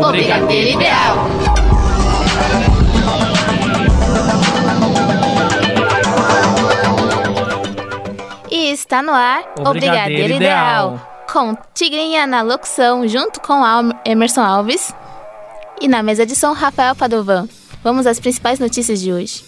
O Brigadeiro Ideal. E está no ar O o Brigadeiro Brigadeiro Ideal. Ideal. Com Tigrinha na locução, junto com Emerson Alves. E na mesa de som, Rafael Padovan. Vamos às principais notícias de hoje.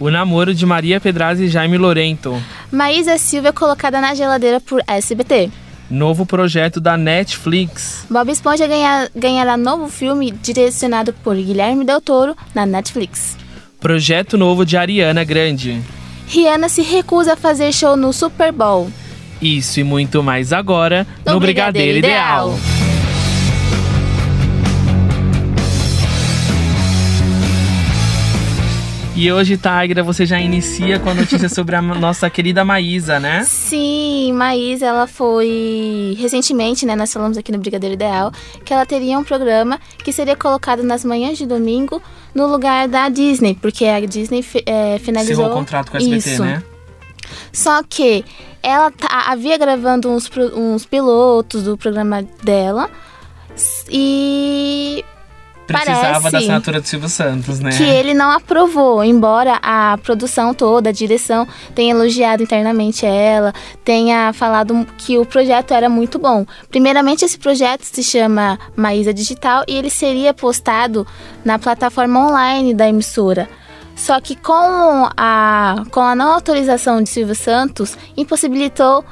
O namoro de Maria Pedrazzi e Jaime Lorento. Maísa Silva é colocada na geladeira por SBT. Novo projeto da Netflix. Bob Esponja ganha- ganhará novo filme direcionado por Guilherme Del Toro na Netflix. Projeto novo de Ariana Grande. Rihanna se recusa a fazer show no Super Bowl. Isso e muito mais agora no, No Brigadeiro, Brigadeiro Ideal. Ideal. E hoje, Tigra, você já inicia com a notícia sobre a nossa querida Maísa, né? Sim, Maísa, ela foi recentemente, né? Nós falamos aqui no Brigadeiro Ideal que ela teria um programa que seria colocado nas manhãs de domingo no lugar da Disney, porque a Disney é, finalizou Encerrou o contrato com a SBT, isso. né? Só que ela tá- havia gravando uns, uns pilotos do programa dela e Precisava da Parece assinatura do Silvio Santos, né? que ele não aprovou, embora a produção toda, a direção tenha elogiado internamente ela, tenha falado que o projeto era muito bom. Primeiramente, esse projeto se chama Maísa Digital e ele seria postado na plataforma online da emissora. Só que com a, com a não autorização de Silvio Santos, impossibilitou da-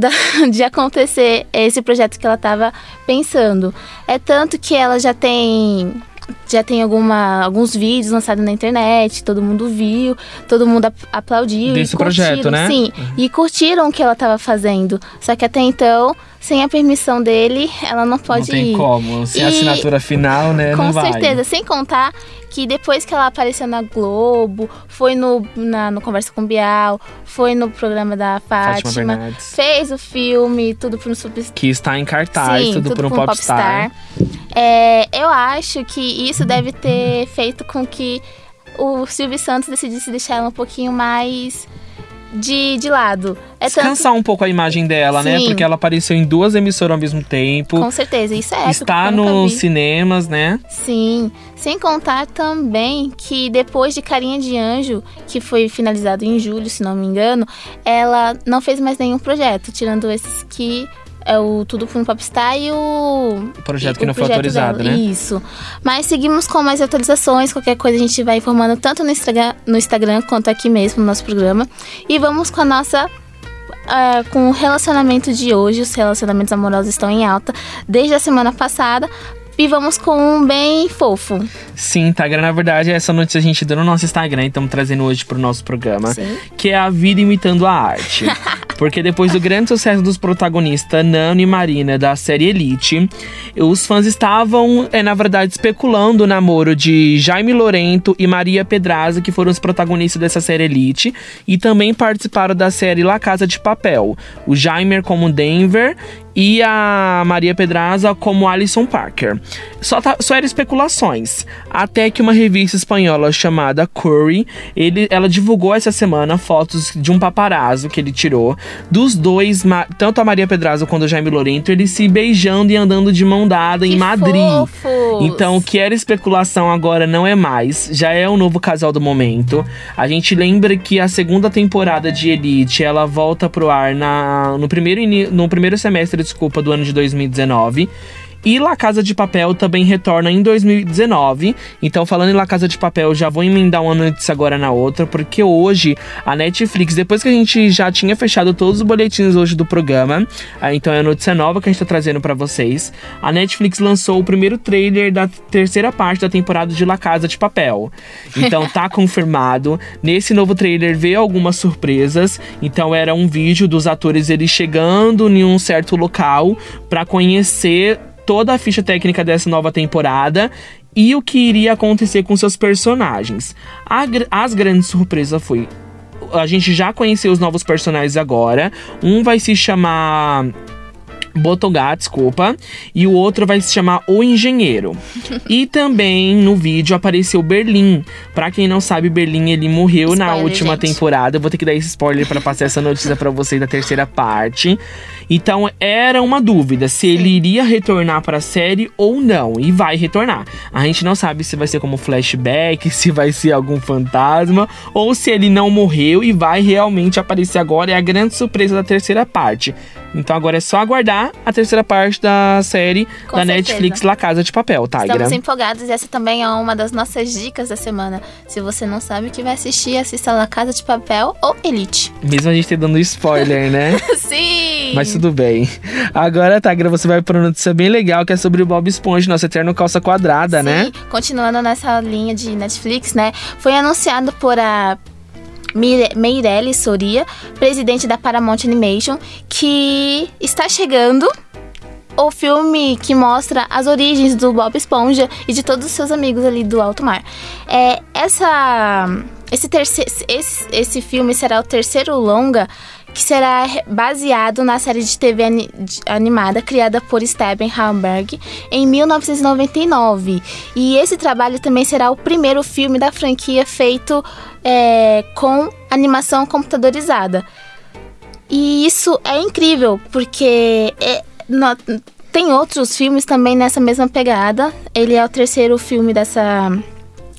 de acontecer esse projeto que ela estava pensando. É tanto que ela já tem já tem alguma, alguns vídeos lançados na internet, todo mundo viu, todo mundo ap- aplaudiu Desse e projeto, né? Sim, e curtiram o que ela estava fazendo. Só que até então, sem a permissão dele, ela não pode não tem ir. como. Sem a E- assinatura final, né? Com não vai. certeza, sem contar que depois que ela apareceu na Globo, foi no, na, no Conversa com Bial, foi no programa da Fátima Fátima, fez o filme, tudo pro Super Que está em cartaz, Sim, tudo, por um com popstar. É, eu acho que isso deve ter feito com que o Silvio Santos decidisse deixar ela um pouquinho mais de, de lado. É tanto, Descansar um pouco a imagem dela, né? Sim. Porque ela apareceu em duas emissoras ao mesmo tempo. com certeza, isso é está nos cinemas, né? Sim, sem contar também que depois de Carinha de Anjo, que foi finalizado em julho, se não me engano, ela não fez mais nenhum projeto, tirando esses que é o Tudo por um Popstar e o... O projeto que não foi autorizado, dela. né? Isso. Mas seguimos com mais atualizações, qualquer coisa a gente vai informando tanto no Instagram, no Instagram quanto aqui mesmo no nosso programa. E vamos com a nossa é, com o relacionamento de hoje, os relacionamentos amorosos estão em alta desde a semana passada. E vamos com um bem fofo. Sim, Tigra, na verdade, essa notícia a gente deu no nosso Instagram e estamos trazendo hoje pro nosso programa. Sim. Que é a vida imitando a arte. Porque depois do grande sucesso dos protagonistas Nano e Marina da série Elite, os fãs estavam, é, na verdade, especulando o namoro de Jaime Lorento e Maria Pedraza, que foram os protagonistas dessa série Elite, e também participaram da série La Casa de Papel. O Jaime como Denver e a Maria Pedraza como Alison Parker. Só, tá, só eram especulações. Até que uma revista espanhola chamada Curry, ele, ela divulgou essa semana fotos de um paparazzo que ele tirou dos dois, tanto a Maria Pedraza quanto o Jaime Lorento, eles se beijando e andando de mão dada em Que Madrid. fofos! Então, o que era especulação agora não é mais. Já é o novo casal do momento. A gente lembra que a segunda temporada de Elite, ela volta pro ar na, no, primeiro, no primeiro semestre, desculpa, do ano de 2019. E La Casa de Papel também retorna em 2019. Então, falando em La Casa de Papel, já vou emendar uma notícia agora na outra, porque hoje a Netflix, depois que a gente já tinha fechado todos os boletins hoje do programa, ah, então é a notícia nova que a gente tá trazendo pra vocês. A Netflix lançou o primeiro trailer da terceira parte da temporada de La Casa de Papel. Então tá confirmado. Nesse novo trailer veio algumas surpresas. Então era um vídeo dos atores eles chegando em um certo local pra conhecer toda a ficha técnica dessa nova temporada e o que iria acontecer com seus personagens. A as grandes surpresas foi a gente já conheceu os novos personagens agora. Um vai se chamar Botogá, desculpa. E o outro vai se chamar O Engenheiro. e também no vídeo apareceu Berlim. Pra quem não sabe, Berlim ele morreu Spoiler, na última gente. temporada. Eu vou ter que dar esse spoiler pra passar essa notícia pra vocês da terceira parte. Então era uma dúvida se ele iria retornar pra série ou não. E vai retornar. A gente não sabe se vai ser como flashback, se vai ser algum fantasma, ou se ele não morreu e vai realmente aparecer agora. É a grande surpresa da terceira parte. Então agora é só aguardar a terceira parte da série Com da certeza. Netflix La Casa de Papel, Tigra. Estamos empolgados e essa também é uma das nossas dicas da semana. Se você não sabe o que vai assistir, assista La Casa de Papel ou Elite. Mesmo a gente ter dando spoiler, né? Sim! Mas tudo bem. Agora, Tigra, você vai para uma notícia bem legal que é sobre o Bob Esponja, nosso eterno calça quadrada, né? Sim, continuando nessa linha de Netflix, né? Foi anunciado por a Meirelles Soria, presidente da Paramount Animation, que está chegando o filme que mostra as origens do Bob Esponja e de todos os seus amigos ali do alto mar. É, essa, esse, terceiro, esse, esse filme será o terceiro longa que será baseado na série de TV animada criada por Steven Hamberg em 1999. E esse trabalho também será o primeiro filme da franquia feito é, com animação computadorizada. E isso é incrível, porque é, no- tem outros filmes também nessa mesma pegada. Ele é o terceiro filme dessa,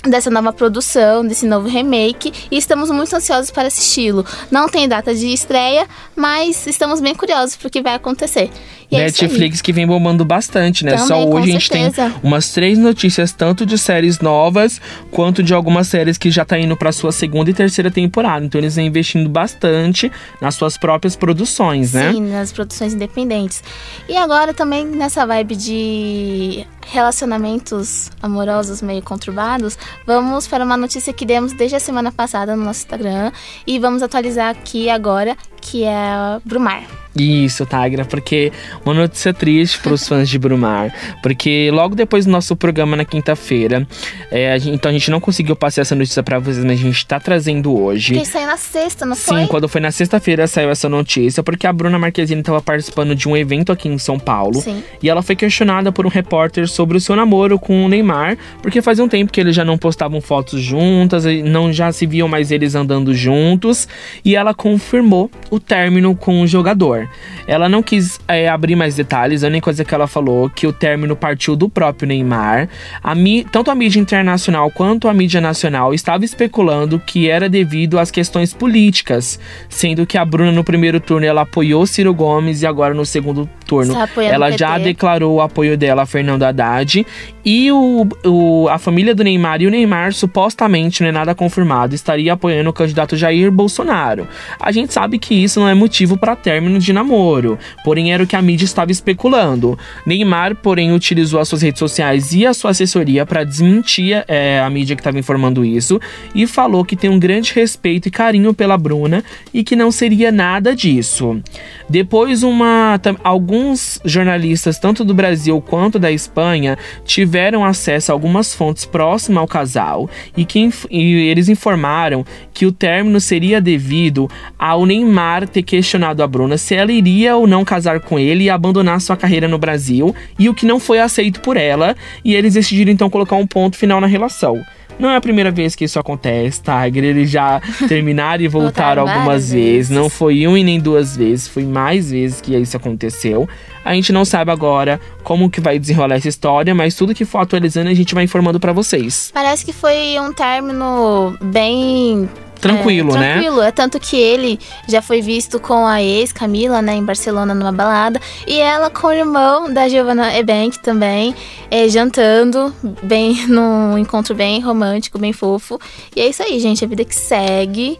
dessa nova produção, desse novo remake, e estamos muito ansiosos para assisti-lo. Não tem data de estreia, mas estamos bem curiosos pro que vai acontecer. E é. Netflix que vem bombando bastante, né? Também, Só hoje a gente tem certeza. umas três notícias, tanto de séries novas, quanto de algumas séries que já tá indo pra sua segunda e terceira temporada. Então eles vêm investindo bastante nas suas próprias produções, né? Sim, nas produções independentes. E agora também nessa vibe de relacionamentos amorosos meio conturbados, vamos para uma notícia que demos desde a semana passada no nosso Instagram e vamos atualizar aqui agora, que é Brumar. Isso, Tigra, porque uma notícia triste para os fãs de Brumar, porque logo depois do nosso programa na quinta-feira, é, então a gente não conseguiu passar essa notícia para vocês, mas a gente tá trazendo hoje. Que saiu na sexta, não Sim, foi? quando foi na sexta-feira saiu essa notícia, porque a Bruna Marquezine estava participando de um evento aqui em São Paulo. Sim. E ela foi questionada por um repórter sobre o seu namoro com o Neymar, porque fazia um tempo que eles já não postavam fotos juntas, e não já se viam mais eles andando juntos. E ela confirmou o término com o jogador. Ela não quis é, abrir mais detalhes, a única coisa que ela falou que o término partiu do próprio Neymar. A mi- tanto a mídia internacional quanto a mídia nacional estava especulando que era devido às questões políticas, sendo que a Bruna no primeiro turno ela apoiou Ciro Gomes e agora no segundo turno ela já declarou o apoio dela a Fernando Haddad e o, o- a família do Neymar e o Neymar supostamente, não é nada confirmado, estaria apoiando o candidato Jair Bolsonaro. A gente sabe que isso não é motivo para término de namoro, porém era o que a mídia estava especulando. Neymar, porém, utilizou as suas redes sociais e a sua assessoria para desmentir é, a mídia que estava informando isso e falou que tem um grande respeito e carinho pela Bruna e que não seria nada disso. Depois, uma, alguns jornalistas, tanto do Brasil quanto da Espanha, tiveram acesso a algumas fontes próximas ao casal e que e eles informaram que o término seria devido ao Neymar ter questionado a Bruna se ela iria ou não casar com ele e abandonar sua carreira no Brasil, e o que não foi aceito por ela, e eles decidiram então colocar um ponto final na relação. Não é a primeira vez que isso acontece, Tiger. Eles já terminaram e voltaram Voltaram algumas vezes. vezes. Não foi uma e nem duas vezes, foi mais vezes que isso aconteceu. A gente não sabe agora como que vai desenrolar essa história, mas tudo que for atualizando a gente vai informando pra vocês. Parece que foi um término bem Tranquilo, é, né? Tranquilo, é tanto que ele já foi visto com a ex Camila, né, em Barcelona numa balada, e ela com o irmão da Giovanna Ebank também, é, jantando, bem num encontro bem romântico, bem fofo. E é isso aí, gente, a vida que segue.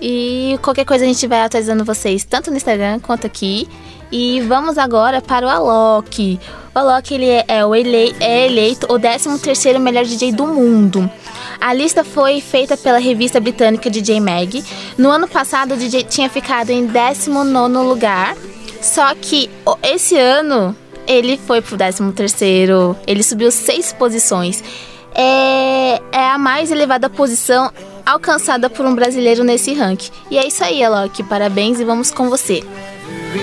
E qualquer coisa a gente vai atualizando vocês tanto no Instagram quanto aqui. E vamos agora para o Alok. O Alok ele é, é o é eleito o 13º melhor DJ do mundo. A lista foi feita pela revista britânica DJ Mag. No ano passado, o DJ tinha ficado em 19º lugar. Só que esse ano ele foi pro 13º. Ele subiu seis posições. É, é a mais elevada posição alcançada por um brasileiro nesse ranking. E é isso aí, Alok. Parabéns e vamos com você. I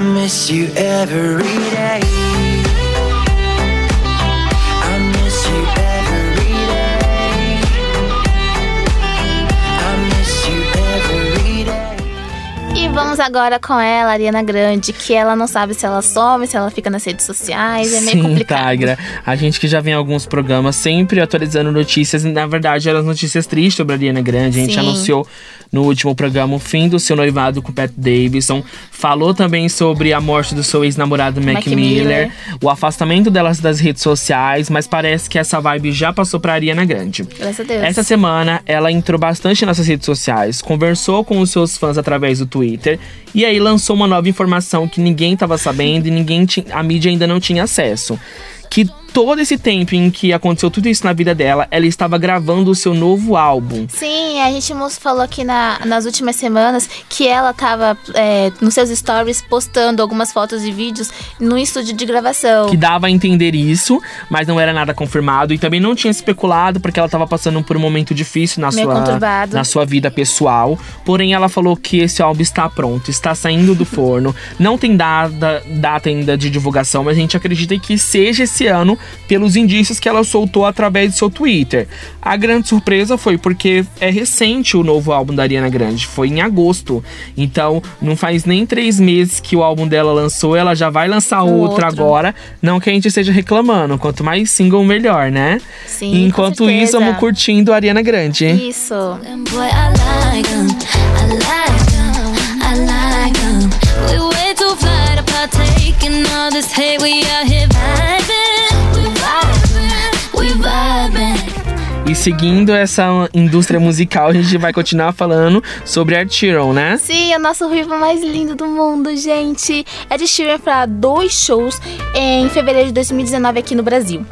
miss you every day. I miss you every day. I miss you every day. E vamos agora com ela, Ariana Grande, que ela não sabe se ela some, se ela fica nas redes sociais, é meio Sim, complicado. Tigra. A gente que já vem em alguns programas sempre atualizando notícias. Na verdade, eram as notícias tristes sobre a Ariana Grande. A gente Sim. anunciou no último programa o fim do seu noivado com o Pat Davidson. Falou também sobre a morte do seu ex-namorado Mac, Mac Miller, Miller. o afastamento delas das redes sociais, mas parece que essa vibe já passou pra Ariana Grande. Graças a Deus. Essa semana, ela entrou bastante nas redes sociais, conversou com os seus fãs através do Twitter e aí lançou uma nova informação que ninguém estava sabendo e ninguém a mídia ainda não tinha acesso. Que todo esse tempo em que aconteceu tudo isso na vida dela, ela estava gravando o seu novo álbum. Sim, a gente falou aqui na- nas últimas semanas que ela tava é, nos seus stories postando algumas fotos e vídeos no estúdio de gravação. Que dava a entender isso, mas não era nada confirmado. E também não tinha especulado, porque ela estava passando por um momento difícil na Meio sua, conturbado. na sua vida pessoal. Porém, ela falou que esse álbum está pronto, está saindo do forno. Não tem data, data ainda de divulgação, mas a gente acredita que seja esse ano, pelos indícios que ela soltou através do seu Twitter. A grande surpresa foi porque é recente o novo álbum da Ariana Grande, foi em agosto. Então, não faz nem três meses que o álbum dela lançou, ela já vai lançar Um outro, outro. agora. Não que a gente esteja reclamando, quanto mais single, melhor, né? Sim, E enquanto com isso, vamos curtindo a Ariana Grande. Isso. All this hate. We out here vibing, E seguindo essa indústria musical, a gente vai continuar falando sobre Ed Sheeran, né? Sim, é o nosso ruivo mais lindo do mundo, gente. Ed Sheeran fará dois shows em fevereiro de 2019 aqui no Brasil.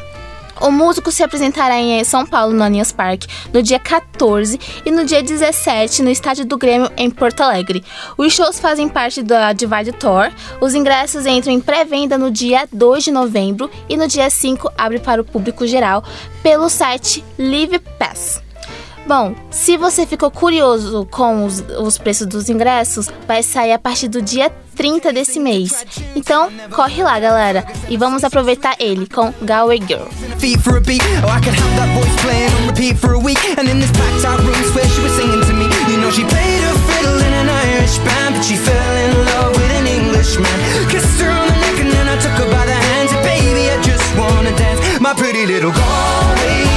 O músico se apresentará em São Paulo, no Allianz Parque, no dia 14 e no dia 17 no Estádio do Grêmio, em Porto Alegre. Os shows fazem parte da Divide Tour. Os ingressos entram em pré-venda no dia 2 de novembro e no dia 5 abre para o público geral pelo site Live Pass. Bom, se você ficou curioso com os, os preços dos ingressos, vai sair a partir do dia 30 desse mês. Então, corre lá, galera, e vamos aproveitar ele com Galway Girl. Oh. My pretty little Galway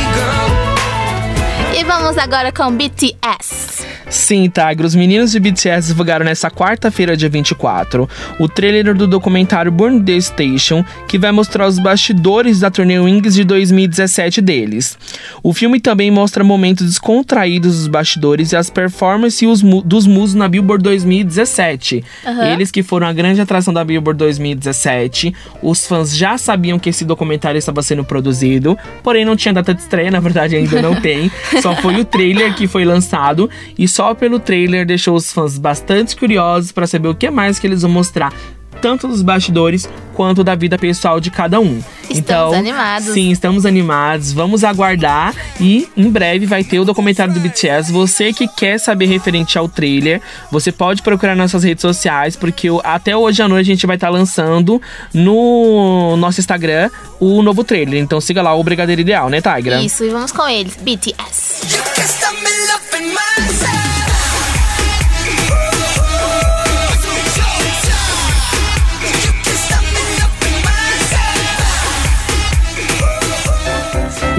vamos agora com BTS. Sim, Tigra, os meninos de BTS divulgaram nessa quarta-feira, dia 24, o trailer do documentário Burn the Station, que vai mostrar os bastidores da turnê Wings de 2017 deles. O filme também mostra momentos descontraídos dos bastidores e as performances dos musos na Billboard 2017. Aham. Eles que foram a grande atração da Billboard 2017. Os fãs já sabiam que esse documentário estava sendo produzido, porém não tinha data de estreia, na verdade ainda não tem. Só foi o trailer que foi lançado e só pelo trailer deixou os fãs bastante curiosos para saber o que mais que eles vão mostrar. Tanto dos bastidores quanto da vida pessoal de cada um. Estamos então, animados. Sim, estamos animados. Vamos aguardar e em breve vai ter o documentário do BTS. Você que quer saber referente ao trailer, você pode procurar nas nossas redes sociais, porque até hoje à noite a gente vai estar lançando no nosso Instagram o novo trailer. Então siga lá o Brigadeiro Ideal, né, Tigra? Isso, e vamos com eles, BTS. You can stop me loving myself. You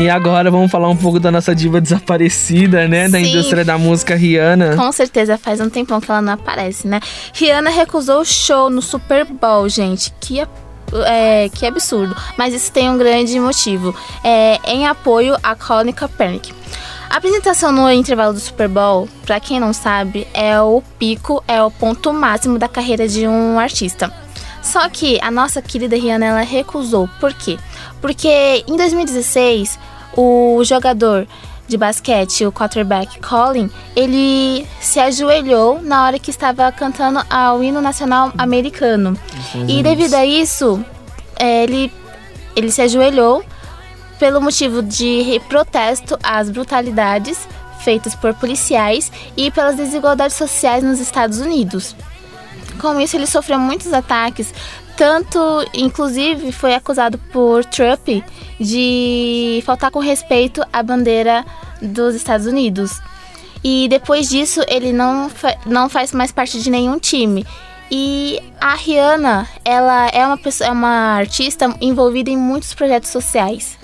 E agora vamos falar um pouco da nossa diva desaparecida, né? Da Sim. indústria da música Rihanna. Com certeza faz um tempão que ela não aparece, né? Rihanna recusou o show no Super Bowl, gente. Que, ab- é, que absurdo. Mas isso tem um grande motivo. É, em apoio a Colin Kaepernick. A apresentação no intervalo do Super Bowl, pra quem não sabe, é o pico, é o ponto máximo da carreira de um artista. Só que a nossa querida Rihanna ela recusou. Por quê? Porque em 2016, o jogador de basquete, o quarterback Colin, ele se ajoelhou na hora que estava cantando ao hino nacional americano. E devido a isso, é, ele, ele se ajoelhou pelo motivo de protesto às brutalidades feitas por policiais e pelas desigualdades sociais nos Estados Unidos. Com isso ele sofreu muitos ataques. Tanto, inclusive, foi acusado por Trump de faltar com respeito à bandeira dos Estados Unidos. E depois disso, ele não, fa não faz mais parte de nenhum time. E a Rihanna, ela é uma, pessoa, é uma artista envolvida em muitos projetos sociais.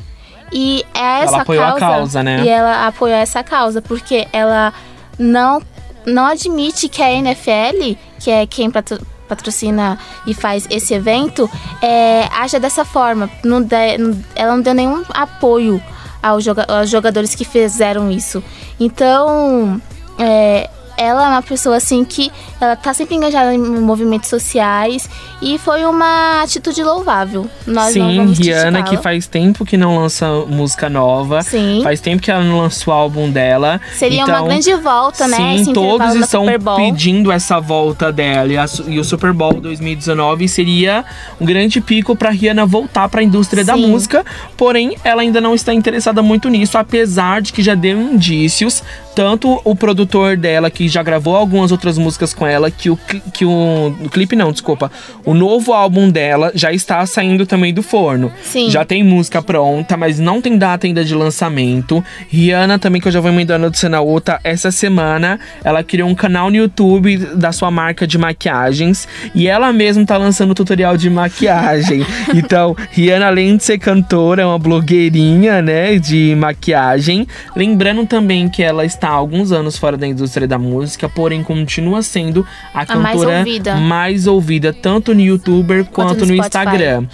E é essa Ela apoiou a causa, causa, né? E ela apoiou essa causa, porque ela não, não admite que a NFL, que é quem patro- patrocina e faz esse evento, é, haja dessa forma. Não não- ela não deu nenhum apoio aos, aos jogadores que fizeram isso. Então, é, ela é uma pessoa assim que ela tá sempre engajada em movimentos sociais e foi uma atitude louvável. Nós não Sim, Rihanna, que faz tempo que não lança música nova. Sim. Faz tempo que ela não lançou o álbum dela. Seria então, uma grande volta, né? Sim, esse todos da estão pedindo essa volta dela. E, a e o Super Bowl 2019 seria um grande pico pra Rihanna voltar pra indústria da Sim. música. Porém, ela ainda não está interessada muito nisso, apesar de que já deu indícios. Tanto o produtor dela, que já gravou algumas outras músicas com ela, que o, que o, o clipe não, desculpa. O novo álbum dela já está saindo também do forno. Sim. Já tem música pronta, mas não tem data ainda de lançamento. Rihanna também, que eu já vou emendando de cena outra, essa semana ela criou um canal no YouTube da sua marca de maquiagens e ela mesma tá lançando tutorial de maquiagem. então, Rihanna, além de ser cantora, é uma blogueirinha, né, de maquiagem. Lembrando também que ela está há alguns anos fora da indústria da música, porém continua sendo a A mais cantora ouvida. mais ouvida tanto no YouTuber quanto, no no, Spotify. Instagram.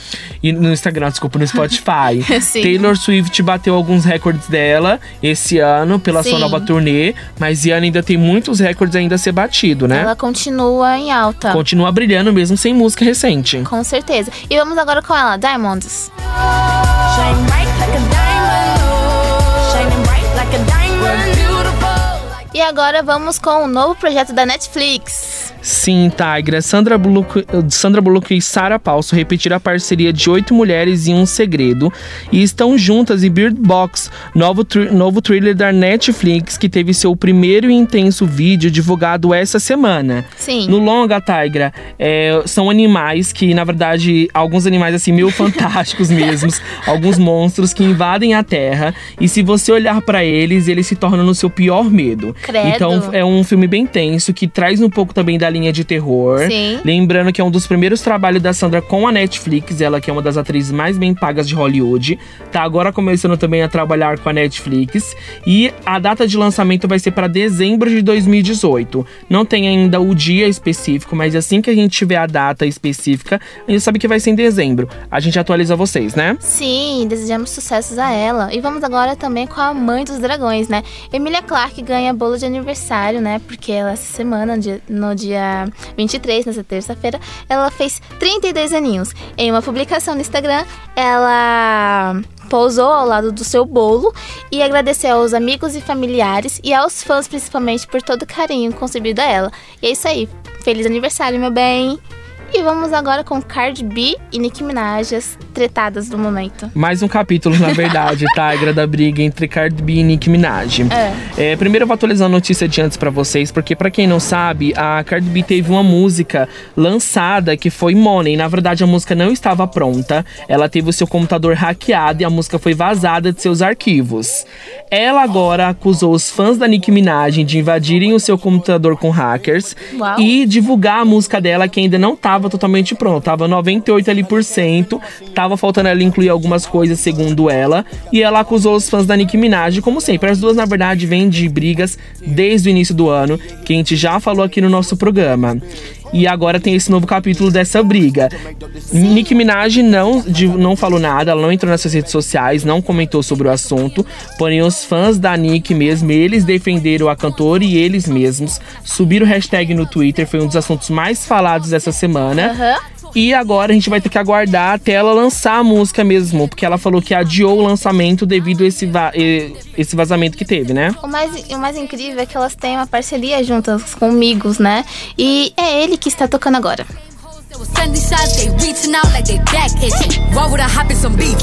E no Instagram, desculpa, no Spotify. Taylor Swift bateu alguns recordes dela esse ano pela sua Sim. nova turnê, mas Rihanna ainda tem muitos recordes ainda a ser batido, né? Ela continua em alta. Continua brilhando mesmo sem música recente. Com certeza. E vamos agora com ela, Diamonds. Shine bright like a E agora vamos com o novo projeto da Netflix. Sim, Tigra. Sandra Bullock, Sandra Bullock e Sarah Paulson repetiram a parceria de oito mulheres em um segredo e estão juntas em Bird Box, novo, thr- novo thriller da Netflix que teve seu primeiro e intenso vídeo divulgado essa semana. Sim. No longa, Tigra, é, são animais que, na verdade, alguns animais assim meio fantásticos mesmos, alguns monstros que invadem a Terra e se você olhar pra eles, eles se tornam no seu pior medo. Credo. Então é um filme bem tenso que traz um pouco também da linha de terror. Sim. Lembrando que é um dos primeiros trabalhos da Sandra com a Netflix, ela que é uma das atrizes mais bem pagas de Hollywood, tá agora começando também a trabalhar com a Netflix e a data de lançamento vai ser para dezembro de 2018. Não tem ainda o dia específico, mas assim que a gente tiver a data específica, a gente sabe que vai ser em dezembro. A gente atualiza vocês, né? Sim, desejamos sucessos a ela. E vamos agora também com a mãe dos dragões, né? Emilia Clarke ganha bolo de aniversário, né? Porque ela, essa semana, no dia- dia 23, nessa terça-feira, ela fez 32 aninhos. Em uma publicação no Instagram, ela pousou ao lado do seu bolo e agradeceu aos amigos e familiares e aos fãs, principalmente, por todo o carinho concebido a ela. E é isso aí. Feliz aniversário, meu bem! E vamos agora com Cardi B e Nicki Minaj, as tretadas do momento. Mais um capítulo, na verdade, Tigra, da briga entre Cardi B e Nicki Minaj. É, primeiro eu vou atualizar a notícia de antes pra vocês, porque pra quem não sabe, a Cardi B teve uma música lançada que foi Money. Na verdade, a música não estava pronta. Ela teve o seu computador hackeado e a música foi vazada de seus arquivos. Ela agora acusou os fãs da Nicki Minaj de invadirem o seu computador com hackers Uau. e divulgar a música dela que ainda não estava totalmente pronta. Tava 98 ali por cento. Tava faltando ela incluir algumas coisas, segundo ela. E ela acusou os fãs da Nicki Minaj, como sempre. As duas, na verdade, vêm de brigas desde o início do ano, que a gente já falou aqui no nosso programa. E agora tem esse novo capítulo dessa briga. Nicki Minaj não, de- não falou nada, ela não entrou nessas redes sociais, não comentou sobre o assunto. Porém, os fãs da Nicki mesmo, eles defenderam a cantora e eles mesmos subiram o hashtag no Twitter, foi um dos assuntos mais falados dessa semana. Aham. E agora a gente vai ter que aguardar até ela lançar a música mesmo, porque ela falou que adiou o lançamento devido a esse, va- esse vazamento que teve, né? O mais, o mais incrível é que elas têm uma parceria juntas com Migos, né? E é ele que está tocando agora. Sending shots, they reaching out like they back itching. Why would I hop in some beef?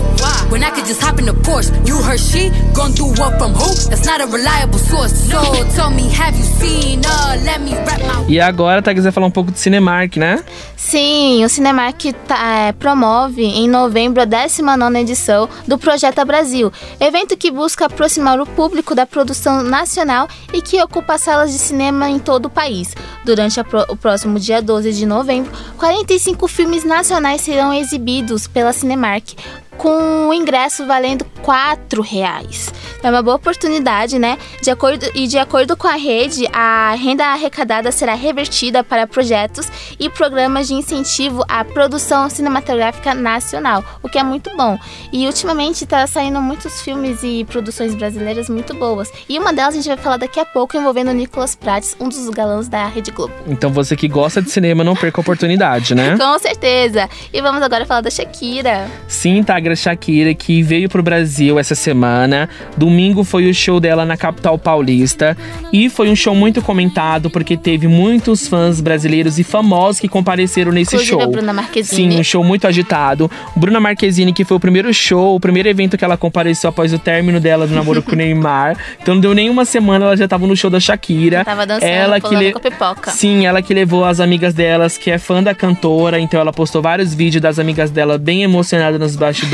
When I could just hop in the Porsche. You heard she gone through what from who? That's not a reliable source. So tell me, have you seen her? Let me wrap my E agora, tá quiser falar um pouco de Cinemark, né? Sim, o Cinemark tá, é, promove em novembro a 19 edição do Projeta Brasil, evento que busca aproximar o público da produção nacional e que ocupa salas de cinema em todo o país. Durante a pro- o próximo dia 12 de novembro, 45 filmes nacionais serão exibidos pela Cinemark, com o ingresso valendo R$ reais. É uma boa oportunidade, né? De acordo, e de acordo com a rede, a renda arrecadada será revertida para projetos e programas de incentivo à produção cinematográfica nacional, o que é muito bom. E ultimamente está saindo muitos filmes e produções brasileiras muito boas. E uma delas a gente vai falar daqui a pouco envolvendo o Nicolas Prates, um dos galãs da Rede Globo. Então você que gosta de cinema, não perca a oportunidade, né? Com certeza! E vamos agora falar da Shakira. Sim, Tagra Shakira, que veio pro Brasil essa semana. Domingo foi o show dela na capital paulista. E foi um show muito comentado, porque teve muitos fãs brasileiros e famosos que compareceram nesse Inclusive show. a Bruna Marquezine. Sim, um show muito agitado. Bruna Marquezine, que foi o primeiro show, o primeiro evento que ela compareceu após o término dela do namoro com o Neymar. Então não deu nem uma semana, ela já tava no show da Shakira. Tava dançando, ela que le- com a pipoca. Sim, ela que levou as amigas delas, que é fã da cantora, então ela postou vários vídeos das amigas dela bem emocionadas nos bastidores,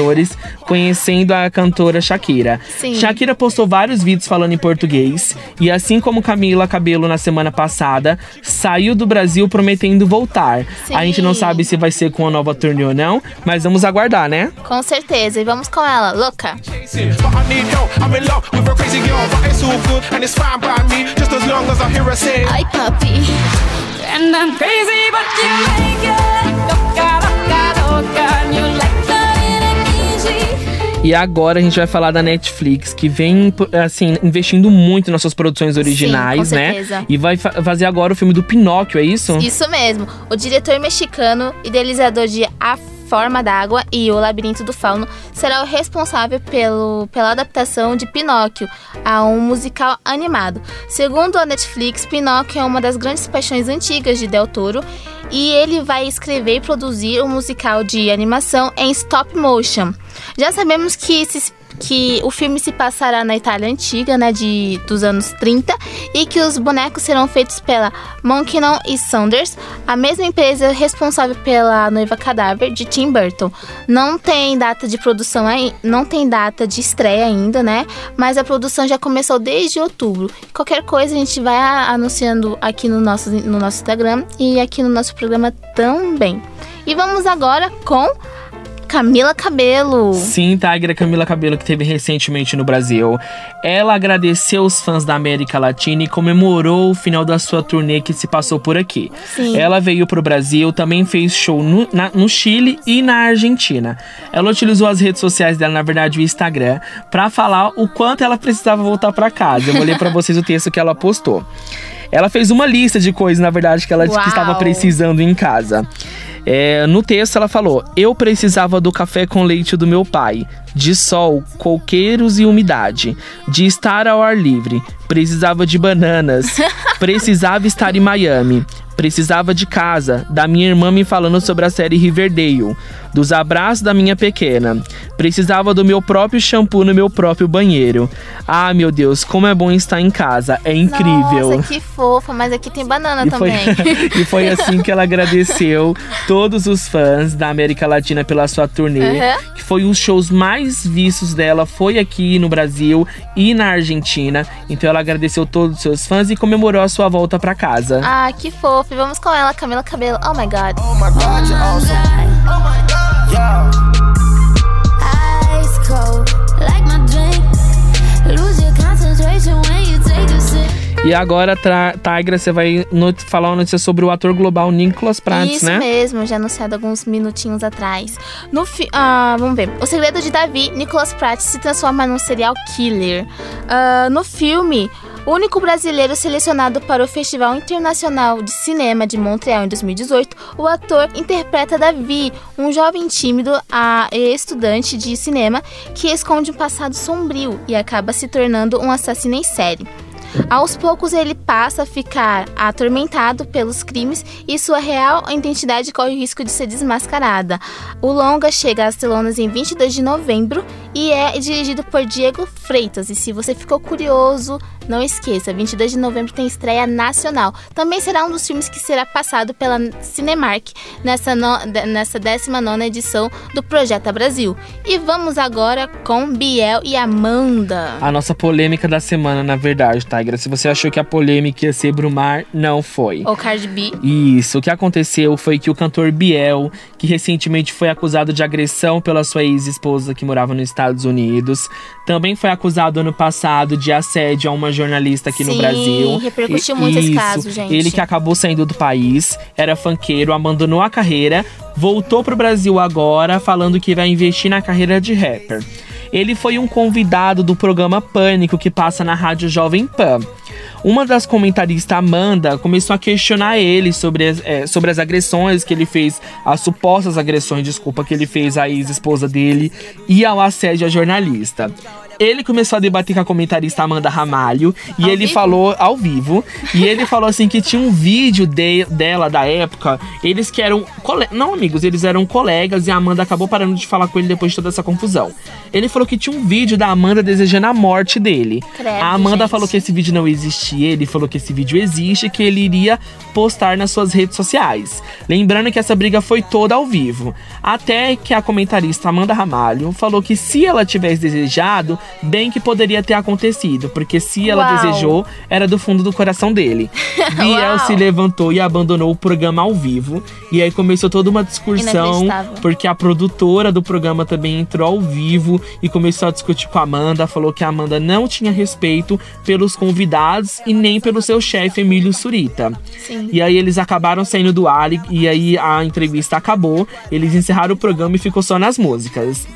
conhecendo a cantora Shakira. Sim. Shakira postou vários vídeos falando em português, e assim como Camila Cabelo na semana passada, saiu do Brasil prometendo voltar. Sim. A gente não sabe se vai ser com a nova turnê ou não, mas vamos aguardar, né? Com certeza. E vamos com ela, louca. Ai, papi. And I'm crazy, but you like it. Loca, loca, loca. And you like. E agora a gente vai falar da Netflix, que vem, assim, investindo muito nas suas produções originais, com né? E vai fa- fazer agora o filme do Pinóquio, é isso? Isso mesmo. O diretor mexicano, idealizador de A Forma d'Água e O Labirinto do Fauno, será o responsável pelo, pela adaptação de Pinóquio a um musical animado. Segundo a Netflix, Pinóquio é uma das grandes paixões antigas de Del Toro e ele vai escrever e produzir um musical de animação em stop motion. Já sabemos que esses que o filme se passará na Itália antiga, né, de, dos anos 30, e que os bonecos serão feitos pela Monkinon e Saunders, a mesma empresa responsável pela Noiva Cadáver de Tim Burton. Não tem data de produção aí, não tem data de estreia ainda, né? Mas a produção já começou desde outubro. Qualquer coisa a gente vai anunciando aqui no nosso, no nosso Instagram e aqui no nosso programa também. E vamos agora com Camila Cabelo. Sim, Tigra Camila Cabelo, que teve recentemente no Brasil. Ela agradeceu os fãs da América Latina e comemorou o final da sua turnê que se passou por aqui. Sim. Ela veio pro Brasil, também fez show no, na- no Chile e na Argentina. Ela utilizou as redes sociais dela, na verdade o Instagram, pra falar o quanto ela precisava voltar pra casa. Eu vou ler pra vocês o texto que ela postou. Ela fez uma lista de coisas, na verdade, que ela que estava precisando em casa. É, no texto ela falou: Eu precisava do café com leite do meu pai, de sol, coqueiros e umidade, de estar ao ar livre, precisava de bananas, precisava estar em Miami, precisava de casa, da minha irmã me falando sobre a série Riverdale, dos abraços da minha pequena, precisava do meu próprio shampoo no meu próprio banheiro. Ah, meu Deus, como é bom estar em casa, é incrível. Nossa, que fofa, mas aqui tem banana E foi, também. e foi assim que ela agradeceu todos os fãs da América Latina pela sua turnê. Uhum. Que foi um os shows mais vistos dela, foi aqui no Brasil e na Argentina. Então ela agradeceu todos os seus fãs e comemorou a sua volta pra casa. Ah, que fofo. E vamos com ela, Camila Cabelo. Oh my god. Oh my god, you're awesome. Oh. Ice cold, like my drink. Lose your concentration when you take a sip. E agora, Tigra, você vai falar uma notícia sobre o ator global Nicolas Prates, Isso né? mesmo, já anunciado alguns minutinhos atrás. No ah, vamos ver. O Segredo de Davi, Nicholas Pratt se transforma num serial killer. Ah, no filme, o único brasileiro selecionado para o Festival Internacional de Cinema de Montreal em 2018, o ator interpreta Davi, um jovem tímido e estudante de cinema que esconde um passado sombrio e acaba se tornando um assassino em série. Aos poucos ele passa a ficar atormentado pelos crimes e sua real identidade corre o risco de ser desmascarada. O longa chega às telonas em 22 de novembro e é dirigido por Diego Freitas. E se você ficou curioso, não esqueça, 22 de novembro tem estreia nacional. Também será um dos filmes que será passado pela Cinemark nessa, no, nessa 19 edição do Projeta Brasil. E vamos agora com Biel e Amanda. A nossa polêmica da semana, na verdade, Tigra. Se você achou que a polêmica ia ser Brumar, não foi. Ou Cardi B. Isso, o que aconteceu foi que o cantor Biel, que recentemente foi acusado de agressão pela sua ex-esposa que morava nos Estados Unidos, também foi acusado ano passado de assédio a uma jornalista aqui no Sim, Brasil. repercutiu E- muito esse isso, caso, gente. Ele que acabou saindo do país, era funkeiro, abandonou a carreira, voltou pro Brasil agora, falando que vai investir na carreira de rapper. Ele foi um convidado do programa Pânico que passa na rádio Jovem Pan. Uma das comentaristas, Amanda, começou a questionar ele sobre as, eh, sobre as agressões que ele fez, as supostas agressões, desculpa, que ele fez à ex-esposa dele e ao assédio à jornalista. Ele começou a debater com a comentarista Amanda Ramalho e Ao ele vivo? falou ao vivo. E ele falou assim que tinha um vídeo de- dela da época. Eles que eram. Não amigos, eles eram colegas e a Amanda acabou parando de falar com ele depois de toda essa confusão. Ele falou que tinha um vídeo da Amanda desejando a morte dele. Credo, a Amanda gente. falou que esse vídeo não existia, ele falou que esse vídeo existe e que ele iria postar nas suas redes sociais. Lembrando que essa briga foi toda ao vivo. Até que a comentarista Amanda Ramalho falou que se ela tivesse desejado, bem que poderia ter acontecido, porque se ela Uau. desejou, era do fundo do coração dele. Biel se levantou e abandonou o programa ao vivo. E aí começou toda uma discussão, porque a produtora do programa também entrou ao vivo e começou a discutir com a Amanda. Falou que a Amanda não tinha respeito pelos convidados e nem pelo seu chefe, Emílio Surita. Sim. E aí eles acabaram saindo do ar e- e aí a entrevista acabou. Eles encerraram o programa e ficou só nas músicas.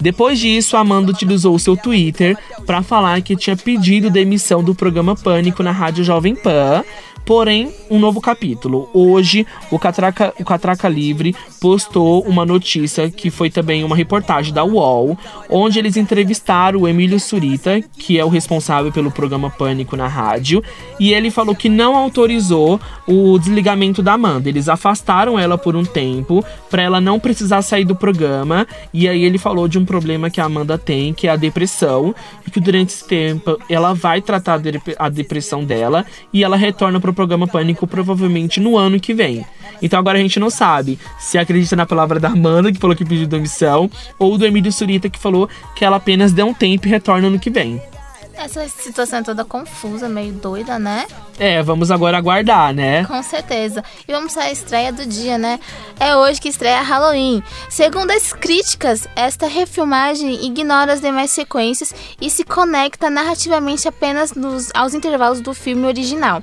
Depois disso, Amanda utilizou o seu Twitter para falar que tinha pedido demissão do programa Pânico na Rádio Jovem Pan. Porém, um novo capítulo. Hoje, o Catraca, o Catraca Livre postou uma notícia que foi também uma reportagem da UOL, onde eles entrevistaram o Emílio Surita, que é o responsável pelo programa Pânico na rádio, e ele falou que não autorizou o desligamento da Amanda. Eles afastaram ela por um tempo para ela não precisar sair do programa, e aí ele falou de um problema que a Amanda tem, que é a depressão, e que durante esse tempo ela vai tratar a dep- a depressão dela e ela retorna pro programa Pânico provavelmente no ano que vem. Então agora a gente não sabe se acredita na palavra da Amanda, que falou que pediu demissão, ou do Emílio Surita, que falou que ela apenas deu um tempo e retorna ano que vem. Essa situação é toda confusa, meio doida, né? É, vamos agora aguardar, né? Com certeza. E vamos à estreia do dia, né? É hoje que estreia Halloween. Segundo as críticas, esta refilmagem ignora as demais sequências e se conecta narrativamente apenas nos, aos intervalos do filme original.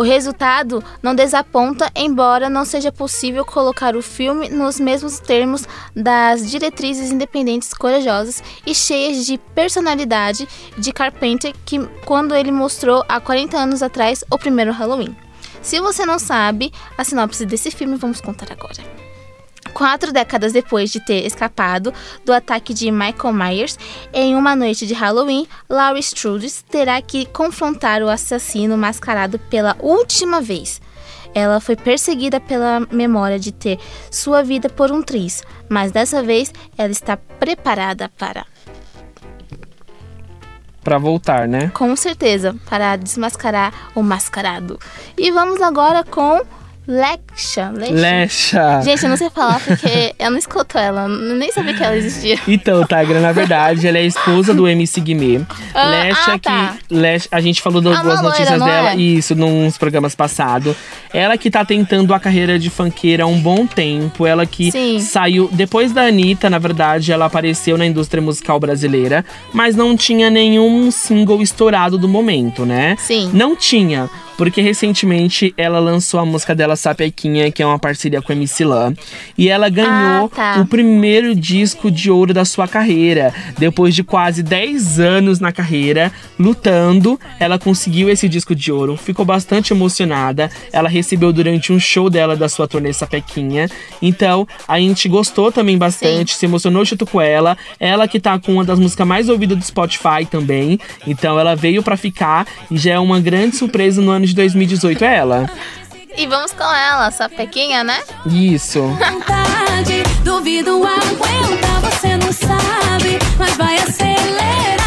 O resultado não desaponta, embora não seja possível colocar o filme nos mesmos termos das diretrizes independentes corajosas e cheias de personalidade de Carpenter que quando ele mostrou há 40 anos atrás o primeiro Halloween. Se você não sabe a sinopse desse filme, vamos contar agora. Quatro décadas depois de ter escapado do ataque de Michael Myers, em uma noite de Halloween, Laurie Strode terá que confrontar o assassino mascarado pela última vez. Ela foi perseguida pela memória de ter sua vida por um triz, mas dessa vez ela está preparada para, Pra voltar, né? com certeza, para desmascarar o mascarado. E vamos agora com Lexa. Lexa. Lecha. Gente, eu não sei falar porque eu não escuto ela, eu nem sabia que ela existia. Então, Tigra, na verdade, ela é a esposa do MC Guimê. Ah, Lecha, ah, tá. que. Lecha, a gente falou das Ah, duas uma loira, notícias não dela, é? isso, nos programas passados. Ela que tá tentando a carreira de funkeira há um bom tempo. Ela que Sim. saiu. Depois da Anitta, na verdade, ela apareceu na indústria musical brasileira, mas não tinha nenhum single estourado do momento, né? Sim. Não tinha. Porque recentemente ela lançou a música dela Sapequinha, que é uma parceria com a MC Lan, e ela ganhou Ah, tá. o primeiro disco de ouro da sua carreira. Depois de quase 10 anos na carreira, lutando, ela conseguiu esse disco de ouro. Ficou bastante emocionada. Ela recebeu durante um show dela da sua turnê Sapequinha. Então, a gente gostou também bastante, se emocionou junto com ela. Ela que tá com uma das músicas mais ouvidas do Spotify também. Então, ela veio pra ficar e já é uma grande surpresa no ano de 2018 é ela. E vamos com ela, sapequinha, né? Isso. vontade. Duvido aguentar, você não sabe, mas vai acelerar.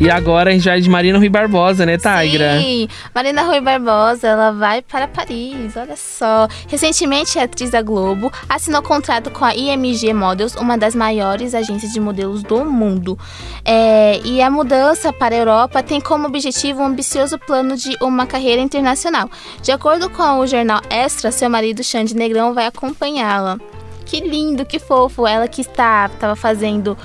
E agora a gente é de Marina Rui Barbosa, né, Tigra? Sim, Marina Rui Barbosa, ela vai para Paris, olha só. Recentemente, a atriz da Globo assinou contrato com a IMG Models, uma das maiores agências de modelos do mundo. É, e a mudança para a Europa tem como objetivo um ambicioso plano de uma carreira internacional. De acordo com o jornal Extra, seu marido Xande Negrão vai acompanhá-la. Que lindo, que fofo. Ela que está estava fazendo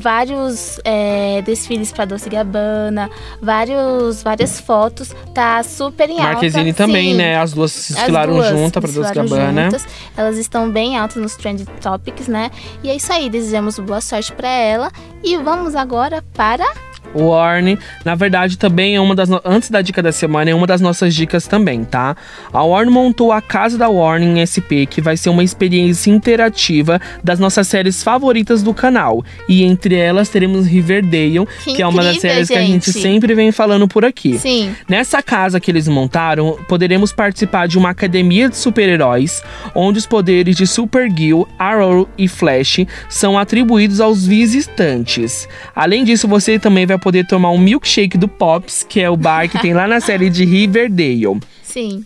vários é, desfiles para Doce Gabbana, vários, várias fotos. Tá super em alta. Marquezine também, sim. né? As duas se desfilaram duas juntas pra Doce Gabbana. juntas. Elas estão bem altas nos Trend Topics, né? E é isso aí, desejamos boa sorte para ela. E vamos agora para Warren, na verdade, também é uma das. no- Antes da dica da semana, é uma das nossas dicas também, tá? A Warren montou a Casa da Warren em SP, que vai ser uma experiência interativa das nossas séries favoritas do canal. E entre elas teremos Riverdale, que, Que é uma das séries que a gente gente. sempre vem falando por aqui. Sim. Nessa casa que eles montaram, poderemos participar de uma academia de super-heróis, onde os poderes de Supergirl, Arrow e Flash são atribuídos aos visitantes. Além disso, você também vai poder tomar um milkshake do Pops, que é o bar que tem lá na série de Riverdale. Sim.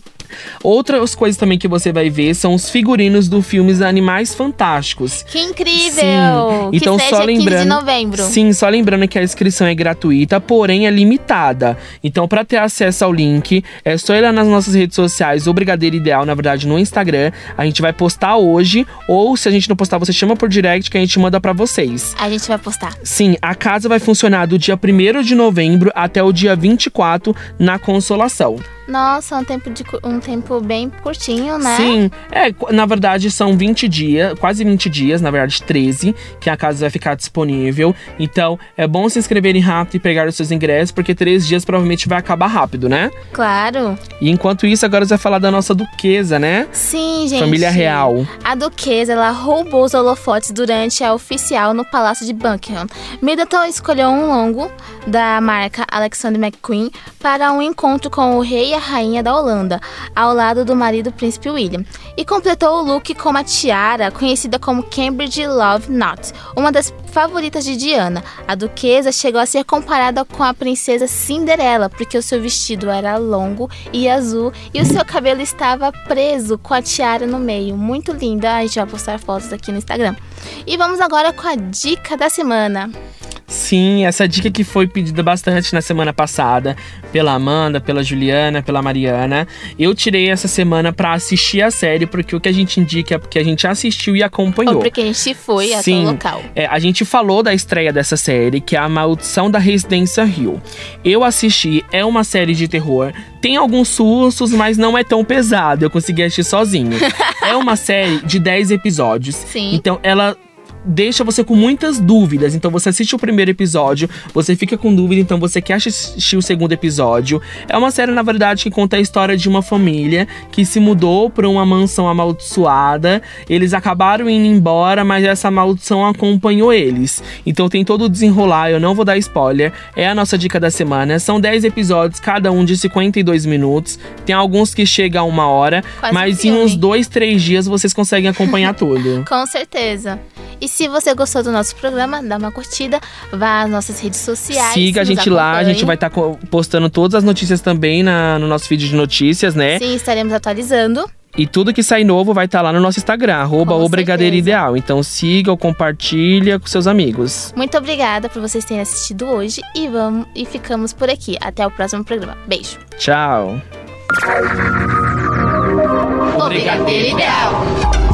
Outras coisas também que você vai ver são os figurinos do filmes Animais Fantásticos. Que incrível! Sim. Então, que seja só lembrando. 15 de novembro. Sim, só lembrando que a inscrição é gratuita, porém é limitada. Então, para ter acesso ao link, é só ir lá nas nossas redes sociais, o Brigadeiro Ideal, na verdade, no Instagram. A gente vai postar hoje, ou se a gente não postar, você chama por direct que a gente manda para vocês. A gente vai postar. Sim, a casa vai funcionar do dia 1 de novembro até o dia 24 na Consolação. Nossa, um tempo, de, um tempo bem curtinho, né? Sim, é, na verdade são 20 dias, quase 20 dias, na verdade 13, que a casa vai ficar disponível. Então é bom se inscreverem rápido e pegar os seus ingressos, porque três dias provavelmente vai acabar rápido, né? Claro. E enquanto isso, agora você vai falar da nossa duquesa, né? Sim, gente. Família real. A duquesa, ela roubou os holofotes durante a oficial no Palácio de Buckingham. Middleton escolheu um longo da marca Alexander McQueen para um encontro com o rei a rainha da Holanda, ao lado do marido príncipe William. E completou o look com uma tiara conhecida como Cambridge Love Knot, uma das favoritas de Diana. A duquesa chegou a ser comparada com a princesa Cinderela, porque o seu vestido era longo e azul e o seu cabelo estava preso com a tiara no meio. Muito linda, a gente vai postar fotos aqui no Instagram. E vamos agora com a dica da semana. Sim, essa dica que foi pedida bastante na semana passada pela Amanda, pela Juliana, pela Mariana. Eu tirei essa semana pra assistir a série, porque o que a gente indica é porque a gente assistiu e acompanhou. Ou porque a gente foi até o local. É, a gente falou da estreia dessa série, que é A Maldição da Residência Hill. Eu assisti, é uma série de terror. Tem alguns sustos, mas não é tão pesado. Eu consegui assistir sozinho. é uma série de 10 episódios. Sim. Então ela deixa você com muitas dúvidas. Então você assiste o primeiro episódio, você fica com dúvida, então você quer assistir o segundo episódio. É uma série, na verdade, que conta a história de uma família que se mudou para uma mansão amaldiçoada. Eles acabaram indo embora, mas essa maldição acompanhou eles. Então tem todo o desenrolar, eu não vou dar spoiler. É a nossa dica da semana. São 10 episódios, cada um de 52 minutos. Tem alguns que chegam a uma hora, Quase mas um em uns dois, três dias vocês conseguem acompanhar tudo. Com certeza. E se você gostou do nosso programa, dá uma curtida, vá às nossas redes sociais. Siga a gente lá, a gente vai estar postando todas as notícias também na- no nosso feed de notícias, né? Sim, estaremos atualizando. E tudo que sai novo vai estar lá no nosso Instagram, arroba o Brigadeiro. Ideal. Então siga ou compartilha com seus amigos. Muito obrigada por vocês terem assistido hoje e vamos e ficamos por aqui. Até o próximo programa. Beijo. Tchau! O Brigadeiro Ideal.